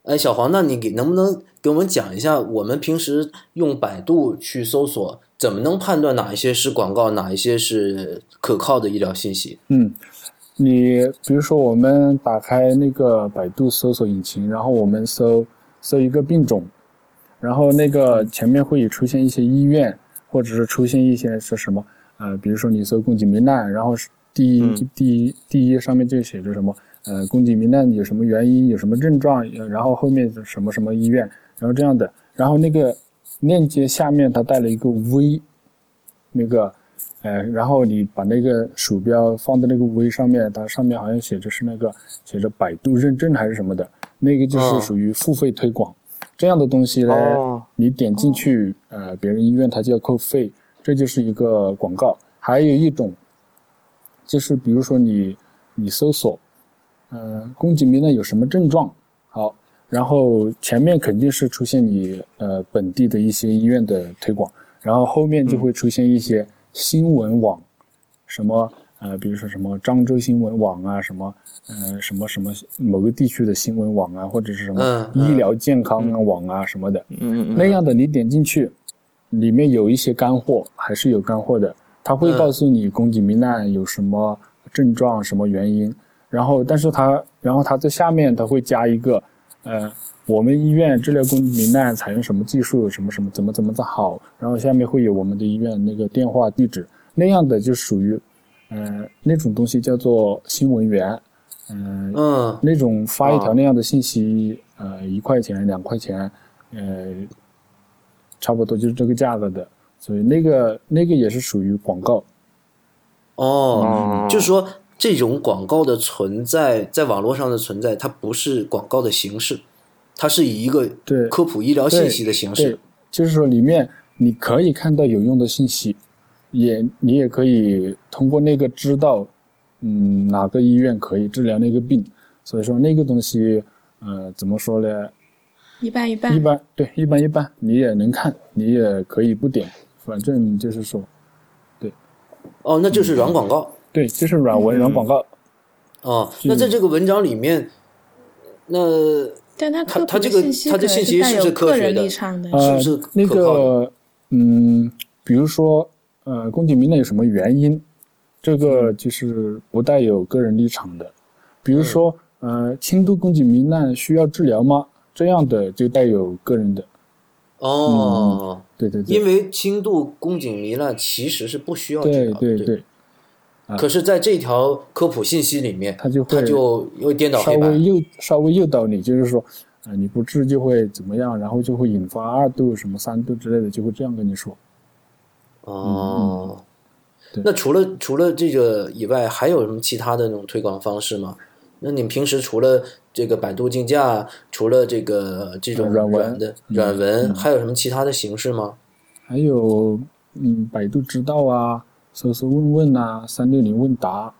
Speaker 2: 哎，小黄，那你给能不能给我们讲一下，我们平时用百度去搜索，怎么能判断哪一些是广告，哪一些是可靠的医疗信息？
Speaker 3: 嗯，你比如说我们打开那个百度搜索引擎，然后我们搜搜一个病种，然后那个前面会有出现一些医院，或者是出现一些是什么呃，比如说你搜宫颈糜烂，然后是第一、
Speaker 4: 嗯
Speaker 3: 第一第一上面就写着什么呃宫颈糜烂有什么原因，有什么症状，呃然后后面什么什么医院，然后这样的，然后那个链接下面它带了一个 V，那个。呃，然后你把那个鼠标放在那个 V 上面，它上面好像写着是那个写着百度认证还是什么的，那个就是
Speaker 2: 哦
Speaker 3: 属于付费推广。这样的东西呢，
Speaker 4: 哦
Speaker 3: 你点进去，呃，别人医院它就要扣费，这就是一个广告。还有一种，就是比如说你你搜索，呃，宫颈糜烂有什么症状？好，然后前面肯定是出现你呃本地的一些医院的推广，然后后面就会出现一些新闻网，什么呃，比如说什么漳州新闻网啊，什么呃什么什么某个地区的新闻网啊，或者是什么
Speaker 2: 嗯嗯
Speaker 3: 医疗健康啊网啊什么的，
Speaker 4: 嗯嗯
Speaker 3: 那样的你点进去，里面有一些干货，还是有干货的。它会
Speaker 2: 嗯
Speaker 3: 告诉你宫颈糜烂有什么症状、什么原因，然后但是它，然后它在下面它会加一个，呃，我们医院治疗宫颈糜烂采用什么技术，什么什么怎么怎么的好，然后下面会有我们的医院那个电话地址，那样的就属于，呃，那种东西叫做新闻源，嗯、
Speaker 2: 嗯，
Speaker 3: 那种发一条
Speaker 4: 哦
Speaker 3: 那样的信息，呃，一块钱、两块钱，呃，差不多就是这个价格的，所以那个那个也是属于广告。
Speaker 2: 哦，
Speaker 4: 哦。
Speaker 2: 就是说这种广告的存在，在网络上的存在，它不是广告的形式，它是以一个
Speaker 3: 对
Speaker 2: 科普医疗信息的形式。，
Speaker 3: 就是说里面你可以看到有用的信息，也你也可以通过那个知道，嗯，哪个医院可以治疗那个病。所以说那个东西，呃，怎么说呢？
Speaker 5: 一般一般
Speaker 3: 一，般对，一般一般，你也能看，你也可以不点，反正就是说，对
Speaker 2: 哦，那就是软广告。
Speaker 3: 对，就是软文软广告。
Speaker 2: 哦，那在这个文章里面，那
Speaker 5: 但它科普的
Speaker 2: 它它这个
Speaker 5: 信息可能
Speaker 2: 它这信息是不是科
Speaker 5: 个人
Speaker 2: 学的
Speaker 5: 立场的，
Speaker 3: 呃
Speaker 2: 是不是，
Speaker 3: 那个，嗯，比如说，呃，宫颈糜烂有什么原因？这个就是不带有个人立场的。比如说，呃，轻度宫颈糜烂需要治疗吗？这样的就带有个人的。
Speaker 2: 哦，
Speaker 3: 对对对，
Speaker 2: 因为轻度宫颈糜烂其实是不需要治疗的，对
Speaker 3: 对对，
Speaker 2: 可是，在这条科普信息里面，
Speaker 3: 它就会
Speaker 2: 它就又颠倒黑白
Speaker 3: 稍微。诱稍微诱导你，就是说，啊、你不治就会怎么样，然后就会引发二度什么三度之类的，就会这样跟你说。
Speaker 2: 哦，
Speaker 3: 对
Speaker 2: 那除了除了这个以外，还有什么其他的那种推广方式吗？那你们平时除了这个百度竞价，除了这个这种
Speaker 3: 呃软文
Speaker 2: 的
Speaker 3: 嗯
Speaker 2: 软文，
Speaker 3: 嗯
Speaker 2: 还有什么其他的形式吗？
Speaker 3: 还有嗯，百度知道啊，搜搜问问啊，三六零问答，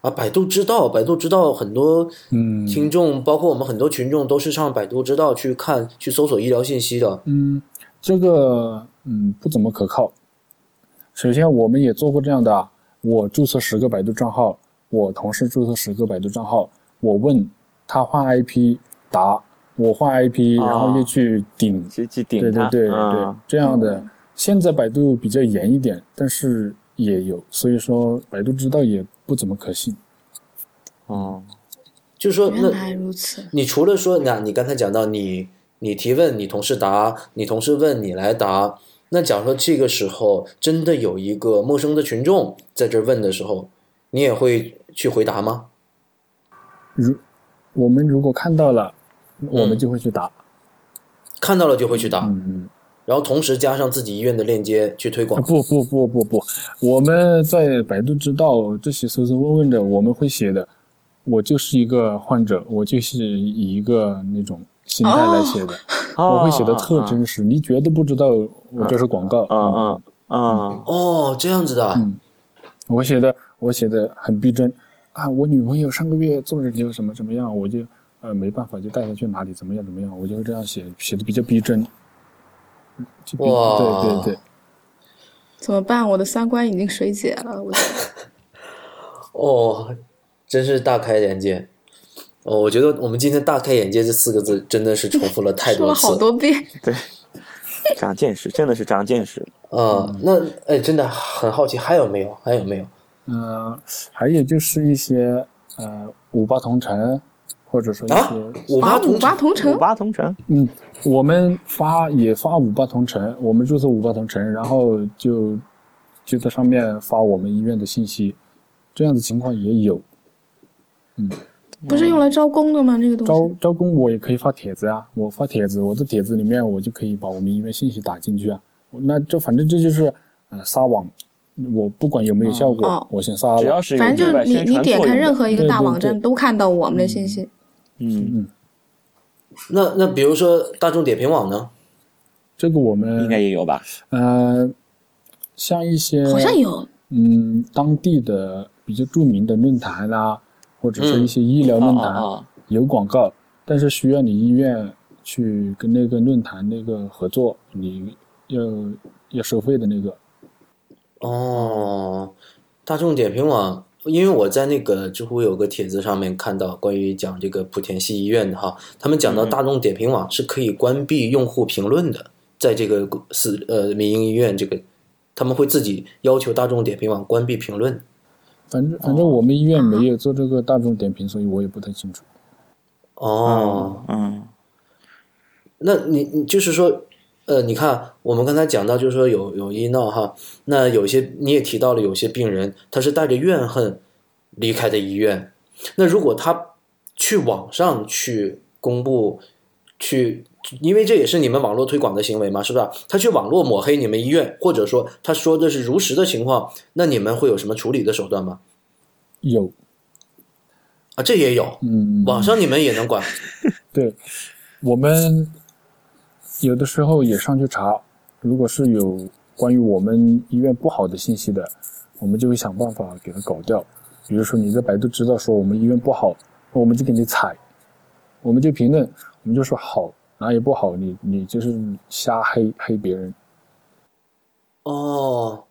Speaker 2: 啊，百度知道，百度知道很多
Speaker 3: 嗯。
Speaker 2: 听众，包括我们很多群众，都是上百度知道去看、去搜索医疗信息的。
Speaker 3: 嗯，这个嗯不怎么可靠。首先，我们也做过这样的啊，我注册十个百度账号，我同事注册十个百度账号，我问他换 IP 答，我换 IP，、
Speaker 4: 哦
Speaker 3: 然后又去顶，
Speaker 4: 去去顶
Speaker 3: 对
Speaker 4: 它，
Speaker 3: 对对对
Speaker 4: 嗯，
Speaker 3: 这样的。现在百度比较严一点，但是也有，所以说百度知道也不怎么可信。
Speaker 4: 哦，
Speaker 2: 就是说，
Speaker 5: 原
Speaker 2: 那
Speaker 5: 来如此。
Speaker 2: 你除了说，那你刚才讲到你你提问，你同事答，你同事问你来答。那假如说这个时候真的有一个陌生的群众在这儿问的时候，你也会去回答吗？
Speaker 3: 如我们如果看到了，我们
Speaker 2: 嗯
Speaker 3: 就会去答。
Speaker 2: 看到了就会去答，
Speaker 3: 嗯嗯。
Speaker 2: 然后同时加上自己医院的链接去推广。
Speaker 3: 不不不不不，我们在百度知道这些搜搜问问的，我们会写的。我就是一个患者，我就是以一个那种心态来写的，我会写的特真实，你绝对不知道我这是广告。
Speaker 4: 啊啊啊
Speaker 2: 哦，这样子的啊，
Speaker 3: 嗯我写的我写的很逼真啊！我女朋友上个月做了就什么怎么样，我就呃没办法就带她去哪里怎么样怎么样，我就会这样写，写的比较逼真。
Speaker 2: 哇
Speaker 3: 对对对，
Speaker 5: 怎么办？我的三观已经水解了，我觉得。
Speaker 2: 哦，真是大开眼界。哦，我觉得我们今天“大开眼界”这四个字真的是重复了太多次。
Speaker 5: 说了好多遍。
Speaker 4: 对，长见识，真的是长见识。
Speaker 2: 啊、那哎，真的很好奇，还有没有？还有没有？
Speaker 3: 嗯，还有就是一些呃五八同城，或者说一些、
Speaker 2: 啊，五八
Speaker 5: 啊，
Speaker 2: 同
Speaker 5: 五八同
Speaker 4: 五，八同城，
Speaker 3: 嗯，我们发也发五八同城，我们注册五八同城，然后就就在上面发我们医院的信息，这样的情况也有。
Speaker 5: 嗯不是用来招工的吗？那个东
Speaker 3: 招
Speaker 5: 西。
Speaker 3: 招招工我也可以发帖子啊，我发帖子，我的帖子里面我就可以把我们医院信息打进去啊。那这反正这就是呃撒网，我不管有没有效果，
Speaker 5: 哦
Speaker 3: 我先撒了。
Speaker 4: 只要是
Speaker 5: 反正就是你你点开任何一个大网站都看到我们的信息。
Speaker 4: 嗯嗯，
Speaker 2: 那那比如说大众点评网呢？
Speaker 3: 这个我们
Speaker 4: 应该也有吧？
Speaker 3: 呃，像一些
Speaker 5: 好像有，
Speaker 3: 嗯，当地的比较著名的论坛啦、或者是一些医疗论坛、有广告，但是需要你医院去跟那个论坛那个合作，你要要收费的那个。
Speaker 2: 哦，大众点评网，因为我在那个知乎有个帖子上面看到关于讲这个莆田系医院的哈，他们讲到
Speaker 4: 嗯
Speaker 2: 大众点评网是可以关闭用户评论的，在这个私呃民营医院这个，他们会自己要求大众点评网关闭评论。
Speaker 3: 反正反正我们医院没有做这个大众点评，所以我也不太清楚。
Speaker 2: 哦，
Speaker 4: 嗯
Speaker 2: 那你你就是说，呃，你看我们刚才讲到，就是说有有医闹哈，那有些你也提到了，有些病人他是带着怨恨离开的医院。那如果他去网上去公布，去，因为这也是你们网络推广的行为嘛，是吧？他去网络抹黑你们医院，或者说他说的是如实的情况，那你们会有什么处理的手段吗？
Speaker 3: 有，
Speaker 2: 啊，这也有，
Speaker 3: 嗯，
Speaker 2: 网上你们也能管。
Speaker 3: 对，我们有的时候也上去查，如果是有关于我们医院不好的信息的，我们就会想办法给它搞掉。比如说你在百度知道说我们医院不好，我们就给你踩，我们就评论，我们就说好，哪里不好，你你就是瞎黑黑别人。
Speaker 2: 哦，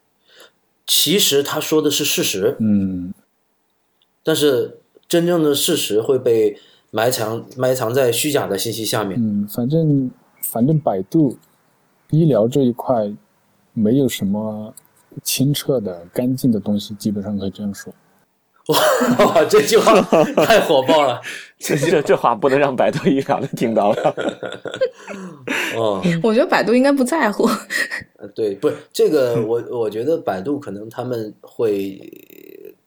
Speaker 2: 其实他说的是事实，
Speaker 3: 嗯，
Speaker 2: 但是真正的事实会被埋藏埋藏在虚假的信息下面。
Speaker 3: 嗯，反正反正百度医疗这一块没有什么清澈的、干净的东西，基本上可以这样说。
Speaker 2: 哇，这句话太火爆了！
Speaker 4: 这这这话不能让百度医疗的听到了。
Speaker 2: 哦，
Speaker 5: 我觉得百度应该不在乎。
Speaker 2: 呃对，不是这个，我我觉得百度可能他们会，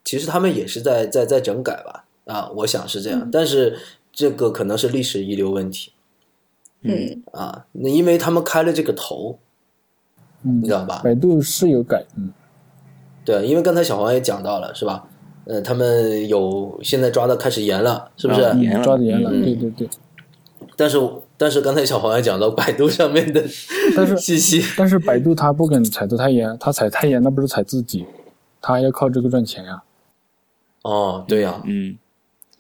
Speaker 2: 其实他们也是在在在整改吧，啊，我想是这样，但是这个可能是历史遗留问题，
Speaker 5: 嗯
Speaker 2: 啊，那因为他们开了这个头，
Speaker 3: 嗯
Speaker 2: 你知道吧？
Speaker 3: 百度是有改，嗯，
Speaker 2: 对，因为刚才小黄也讲到了，是吧？呃，他们有现在抓的开始严了，是不是？
Speaker 4: 啊严了
Speaker 3: 抓的严了，
Speaker 2: 嗯
Speaker 3: 对对对。
Speaker 2: 但是但是刚才小黄也讲到百度上面的
Speaker 3: 但是
Speaker 2: 信息，
Speaker 3: 但是百度它不敢踩得太严，它踩太严那不是踩自己，它还要靠这个赚钱呀。
Speaker 2: 哦，对呀、
Speaker 4: 嗯，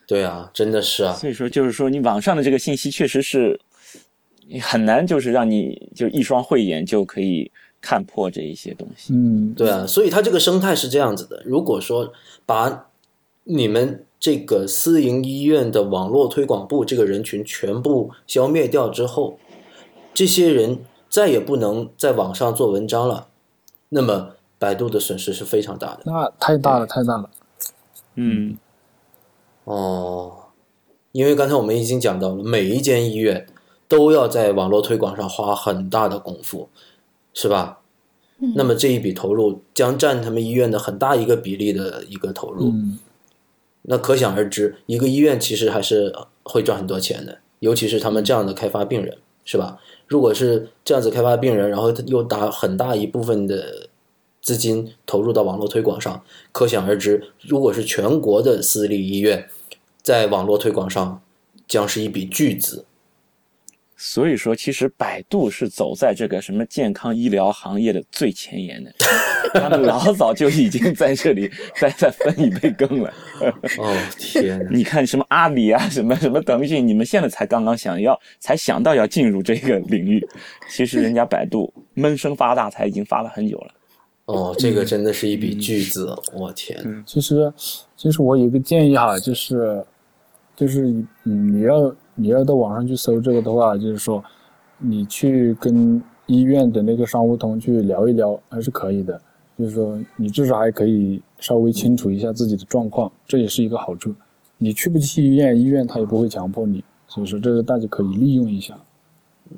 Speaker 2: 对呀、真的是啊，
Speaker 4: 所以说就是说你网上的这个信息确实是很难，就是让你就一双慧眼就可以看破这一些东西。
Speaker 3: 嗯，
Speaker 2: 对啊，所以它这个生态是这样子的。如果说把你们这个私营医院的网络推广部这个人群全部消灭掉之后，这些人再也不能在网上做文章了，那么百度的损失是非常大的。
Speaker 3: 那太大了，太大了。
Speaker 4: 嗯
Speaker 2: 哦，因为刚才我们已经讲到了，每一间医院都要在网络推广上花很大的功夫，是吧？
Speaker 5: 嗯
Speaker 2: 那么这一笔投入将占他们医院的很大一个比例的一个投入。
Speaker 3: 嗯，
Speaker 2: 那可想而知，一个医院其实还是会赚很多钱的，尤其是他们这样的开发病人，是吧？如果是这样子开发病人，然后他又打很大一部分的资金投入到网络推广上，可想而知，如果是全国的私立医院在网络推广上，将是一笔巨资。
Speaker 4: 所以说，其实百度是走在这个什么健康医疗行业的最前沿的，他们老早就已经在这里在在分一杯羹了。
Speaker 2: 哦天 哪！
Speaker 4: 你看什么阿里啊，什么什么腾讯，你们现在才刚刚想要，才想到要进入这个领域，其实人家百度闷声发大财已经发了很久了。
Speaker 2: 哦，这个真的是一笔巨资，我天！
Speaker 3: 其实，其实我有一个建议哈，就是，就是嗯，你要你要到网上去搜这个的话，就是说，你去跟医院的那个商务通去聊一聊，还是可以的。就是说，你至少还可以稍微清楚一下自己的状况，这也是一个好处。你去不去医院，医院他也不会强迫你，所以说这个大家可以利用一下。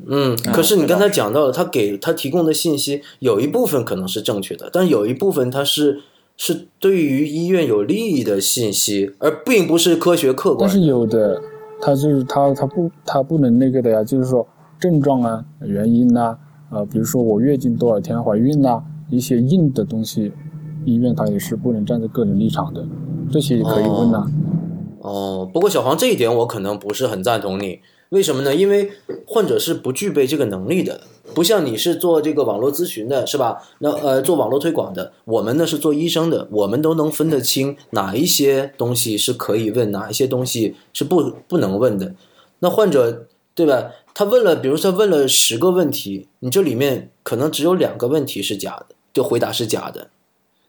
Speaker 2: 嗯，可是你刚才讲到了，他给他提供的信息有一部分可能是正确的，但有一部分他是是对于医院有利益的信息，而并不是科学客观
Speaker 3: 但是。有的，他就是他他不他不能那个的呀，就是说症状啊、原因呐、啊，比如说我月经多少天怀孕呐、一些硬的东西，医院他也是不能站在个人立场的，这些也可以问呐、
Speaker 2: 哦，不过小黄这一点我可能不是很赞同你，为什么呢？因为患者是不具备这个能力的，不像你是做这个网络咨询的，是吧？那呃，做网络推广的，我们呢是做医生的，我们都能分得清哪一些东西是可以问，哪一些东西是不不能问的。那患者对吧？他问了，比如说问了十个问题，你这里面可能只有两个问题是假的，就回答是假的。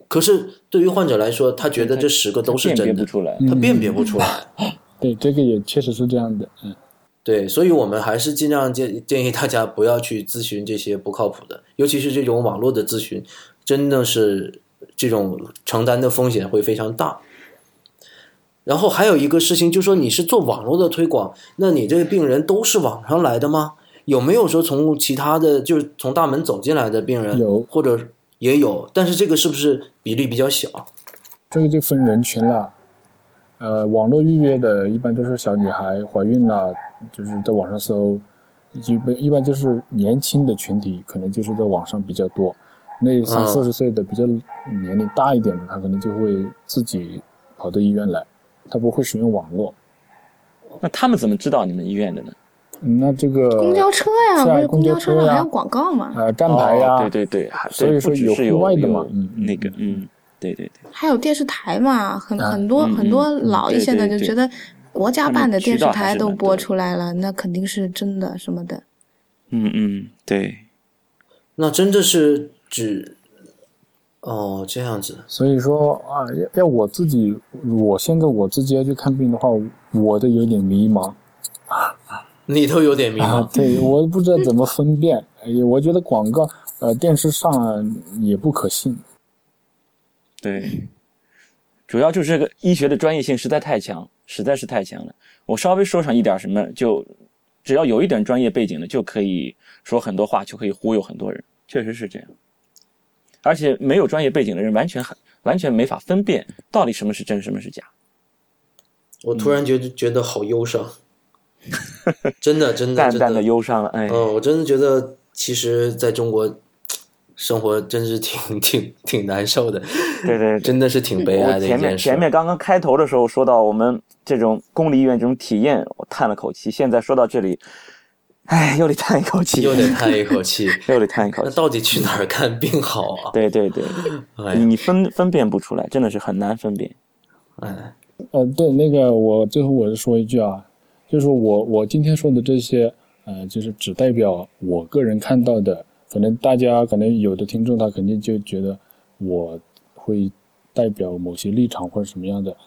Speaker 2: 可是对于患者来说，他觉得这十个都是
Speaker 4: 辨别
Speaker 2: 真的，
Speaker 4: 不出来。
Speaker 2: 他辨别不出来。
Speaker 3: 对，这个也确实是这样的，嗯。
Speaker 2: 对，所以我们还是尽量建建议大家不要去咨询这些不靠谱的，尤其是这种网络的咨询，真的是这种承担的风险会非常大。然后还有一个事情，就是说你是做网络的推广，那你这个病人都是网上来的吗？有没有说从其他的，就是从大门走进来的病人？
Speaker 3: 有
Speaker 2: 或者也有，但是这个是不是比例比较小？
Speaker 3: 这个就分人群了。呃，网络预约的一般都是小女孩怀孕了，就是在网上搜，一般一般就是年轻的群体，可能就是在网上比较多。那三
Speaker 2: 嗯
Speaker 3: 四十岁的比较年龄大一点的，他可能就会自己跑到医院来，他不会使用网络。
Speaker 4: 那他们怎么知道你们医院的呢？
Speaker 3: 嗯那这个
Speaker 5: 公交车呀，公交车上还有广告嘛？
Speaker 3: 呃站牌呀、
Speaker 4: 哦对对对，
Speaker 3: 所以说有户外的嘛
Speaker 4: 有
Speaker 3: 嗯嗯
Speaker 4: 那个嗯，对对对，
Speaker 5: 还有电视台嘛，很
Speaker 3: 啊
Speaker 5: 很多
Speaker 4: 嗯
Speaker 5: 很多
Speaker 4: 嗯
Speaker 5: 老一些的就觉得国家办的电视台都播出来了，那肯定是真的什么的。
Speaker 4: 嗯嗯对，
Speaker 2: 那真的是指哦这样子，
Speaker 3: 所以说啊，要要我自己，我现在我自己要去看病的话，我都有点迷茫
Speaker 2: 你都有点迷
Speaker 3: 啊
Speaker 2: 茫。。
Speaker 3: 对，我不知道怎么分辨。哎呀，我觉得广告呃电视上也不可信。
Speaker 4: 对，主要就是这个医学的专业性实在太强，实在是太强了。我稍微说上一点什么，就只要有一点专业背景的，就可以说很多话，就可以忽悠很多人，确实是这样。而且没有专业背景的人，完全很完全没法分辨到底什么是真，什么是假。
Speaker 2: 我突然觉得觉得好忧伤。真的真的
Speaker 4: 淡淡
Speaker 2: 的
Speaker 4: 忧伤了。哎，
Speaker 2: 哦，我真的觉得，其实在中国生活真是挺挺挺难受的。
Speaker 4: 对对，
Speaker 2: 真的是挺悲哀的一
Speaker 4: 件事。前面前面刚刚开头的时候说到我们这种公立医院这种体验，我叹了口气。现在说到这里。哎，又得叹一口气，
Speaker 2: 又得叹一口气，
Speaker 4: 又得叹一口气。
Speaker 2: 那到底去哪儿看病好啊？
Speaker 4: 对对对，你你分分辨不出来，真的是很难分辨。
Speaker 2: 哎，
Speaker 3: 呃，对，那个我最后我是说一句啊，就是我我今天说的这些，呃，就是只代表我个人看到的，可能大家可能有的听众他肯定就觉得我会代表某些立场或者什么样的，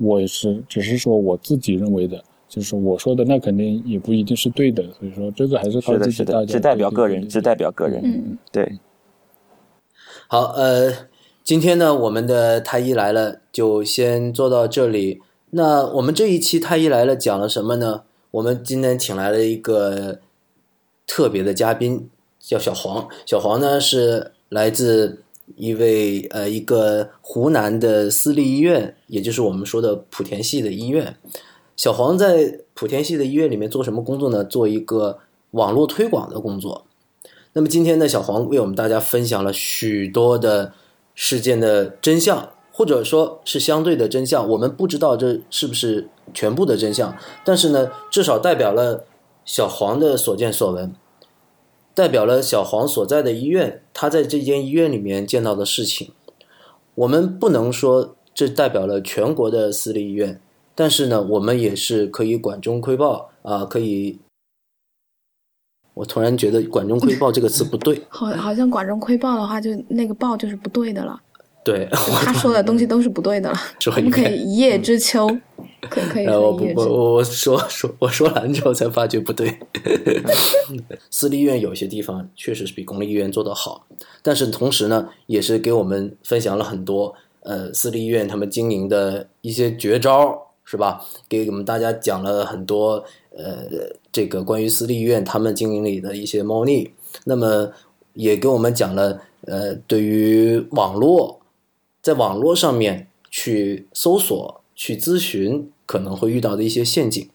Speaker 3: 我也是只是说我自己认为的。就是我说的，那肯定也不一定是对的，所以说这个还是靠自己大家。
Speaker 4: 只代表个人，只代表个人。
Speaker 5: 嗯，
Speaker 4: 对。
Speaker 2: 好，呃，今天呢，我们的太医来了就先做到这里。那我们这一期太医来了讲了什么呢？我们今天请来了一个特别的嘉宾，叫小黄。小黄呢是来自一位呃一个湖南的私立医院，也就是我们说的莆田系的医院。小黄在莆田系的医院里面做什么工作呢？做一个网络推广的工作。那么今天呢，小黄为我们大家分享了许多的事件的真相，或者说是相对的真相。我们不知道这是不是全部的真相，但是呢，至少代表了小黄的所见所闻，代表了小黄所在的医院，他在这间医院里面见到的事情。我们不能说这代表了全国的私立医院。但是呢，我们也是可以管中窥豹啊，可以。我突然觉得“管中窥豹”这个词不对，
Speaker 5: 好，好像“管中窥豹”的话，就那个“豹”就是不对的了。
Speaker 2: 对，
Speaker 5: 他说的东西都是不对的了。我们可以一叶知秋，可可以。
Speaker 2: 我我我我说说我说完之后才发觉不对。私立医院有些地方确实是比公立医院做得好，但是同时呢，也是给我们分享了很多呃私立医院他们经营的一些绝招。是吧？给我们大家讲了很多，呃，这个关于私立医院他们经营里的一些猫腻。那么，也给我们讲了，呃，对于网络，在网络上面去搜索、去咨询可能会遇到的一些陷阱。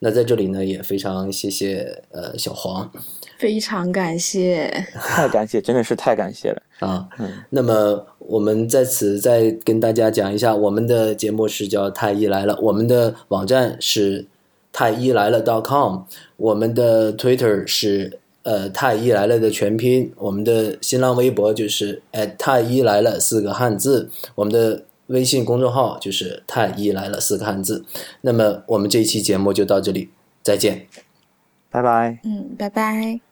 Speaker 2: 那在这里呢，也非常谢谢呃小黄。
Speaker 5: 非常感谢，
Speaker 4: 太感谢，真的是太感谢了
Speaker 2: 啊！那么我们在此再跟大家讲一下，我们的节目是叫太医来了，我们的网站是太医来了 .com，我们的 Twitter 是呃太医来了的全拼，我们的新浪微博就是太医来了四个汉字，我们的微信公众号就是太医来了四个汉字。那么我们这一期节目就到这里，再见，
Speaker 4: 拜拜，
Speaker 5: 嗯，拜拜。